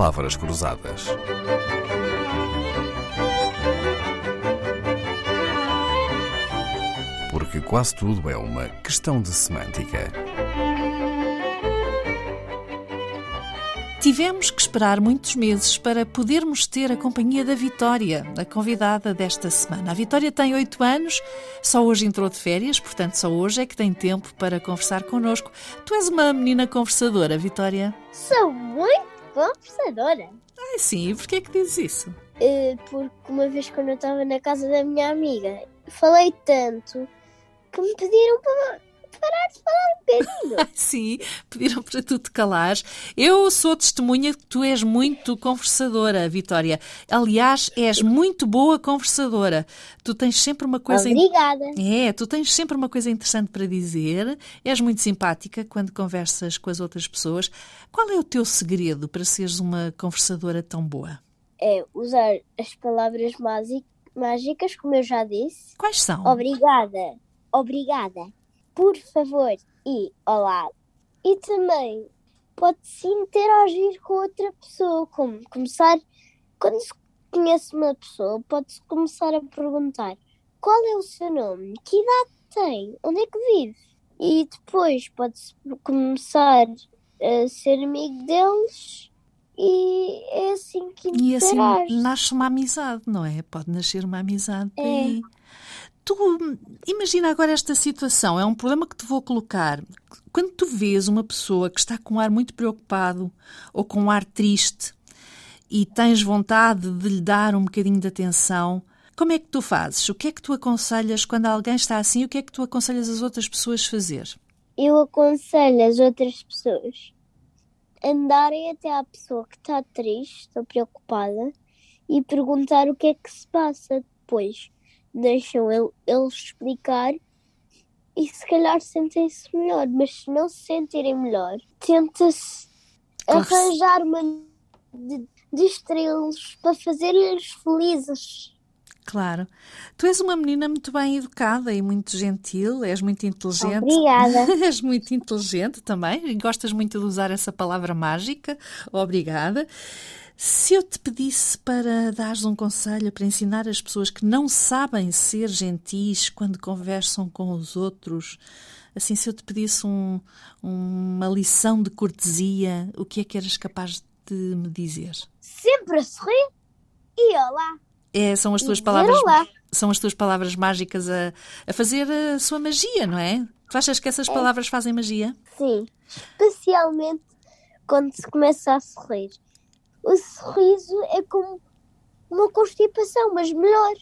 Palavras Cruzadas. Porque quase tudo é uma questão de semântica. Tivemos que esperar muitos meses para podermos ter a companhia da Vitória, a convidada desta semana. A Vitória tem oito anos, só hoje entrou de férias, portanto só hoje é que tem tempo para conversar connosco. Tu és uma menina conversadora, Vitória? Sou muito conversadora. Ah, sim, e porquê é que dizes isso? Eh, porque uma vez quando eu estava na casa da minha amiga, falei tanto que me pediram para parar de falar um bocadinho. Sim, pediram para tu te calares. Eu sou testemunha que tu és muito conversadora, Vitória. Aliás, és muito boa conversadora. Tu tens sempre uma coisa. Obrigada. É, tu tens sempre uma coisa interessante para dizer, és muito simpática quando conversas com as outras pessoas. Qual é o teu segredo para seres uma conversadora tão boa? É usar as palavras mágicas, como eu já disse. Quais são? Obrigada. Obrigada. Por favor. E olá. E também pode-se interagir com outra pessoa. Como começar. Quando se conhece uma pessoa, pode-se começar a perguntar qual é o seu nome, que idade tem, onde é que vive. E depois pode-se começar a ser amigo deles. E é assim que E assim interage. nasce uma amizade, não é? Pode nascer uma amizade É. daí. Tu imagina agora esta situação, é um problema que te vou colocar. Quando tu vês uma pessoa que está com um ar muito preocupado ou com um ar triste e tens vontade de lhe dar um bocadinho de atenção, como é que tu fazes? O que é que tu aconselhas quando alguém está assim? O que é que tu aconselhas as outras pessoas fazer? eu aconselho as outras pessoas andarem até à pessoa que está triste ou preocupada e perguntar o que é que se passa. Depois deixam ele- eles explicar e se calhar sentem-se melhor, mas se não se sentirem melhor, tenta-se arranjar uma de distraí-los para fazer-lhes felizes. Claro. Tu és uma menina muito bem educada e muito gentil, és muito inteligente. Obrigada. És muito inteligente também e gostas muito de usar essa palavra mágica. Obrigada. Se eu te pedisse para dares um conselho para ensinar as pessoas que não sabem ser gentis quando conversam com os outros, assim, se eu te pedisse um- uma lição de cortesia, o que é que eras capaz de me dizer? Sempre a sorrir e olá. É, são as tuas palavras, olá. são as tuas palavras mágicas a, a fazer a sua magia, não é? Tu achas que essas palavras fazem magia? Sim, especialmente quando se começa a sorrir. O sorriso é como uma constipação, mas melhor.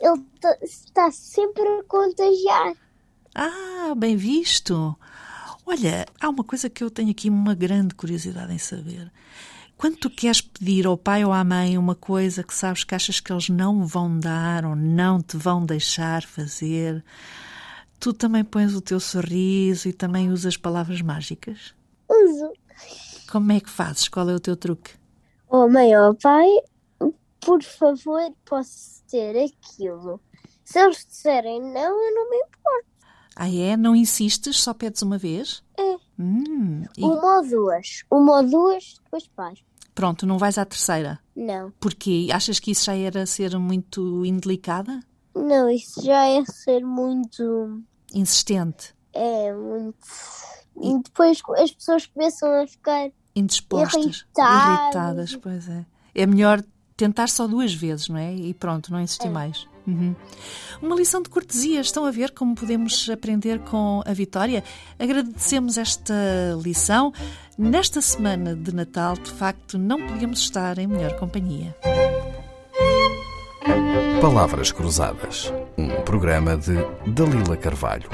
Ele ta- está sempre a contagiar. Ah, bem visto. Olha, há uma coisa que eu tenho aqui uma grande curiosidade em saber. Quando tu queres pedir ao pai ou à mãe uma coisa que sabes que achas que eles não vão dar ou não te vão deixar fazer, tu também pões o teu sorriso e também usas palavras mágicas? Uso. Como é que fazes? Qual é o teu truque? Oh mãe, oh pai, por favor, posso ter aquilo. Se eles disserem não, eu não me importo. Ah, é? Não insistes? Só pedes uma vez? É. Hum, e Uma ou duas. Uma ou duas, depois paro. Pronto, não vais à terceira. Não. Porquê? Achas que isso já era ser muito indelicada? Não, isso já é ser muito. Insistente? É muito. E depois as pessoas começam a ficar Indispostas? Irritadas. Irritadas, pois é. É melhor tentar só duas vezes, não é? E pronto, não insistir mais. Uhum. Uma lição de cortesia. Estão a ver como podemos aprender com a Vitória? Agradecemos esta lição. Nesta semana de Natal, de facto, não podíamos estar em melhor companhia. Palavras Cruzadas. Um programa de Dalila Carvalho.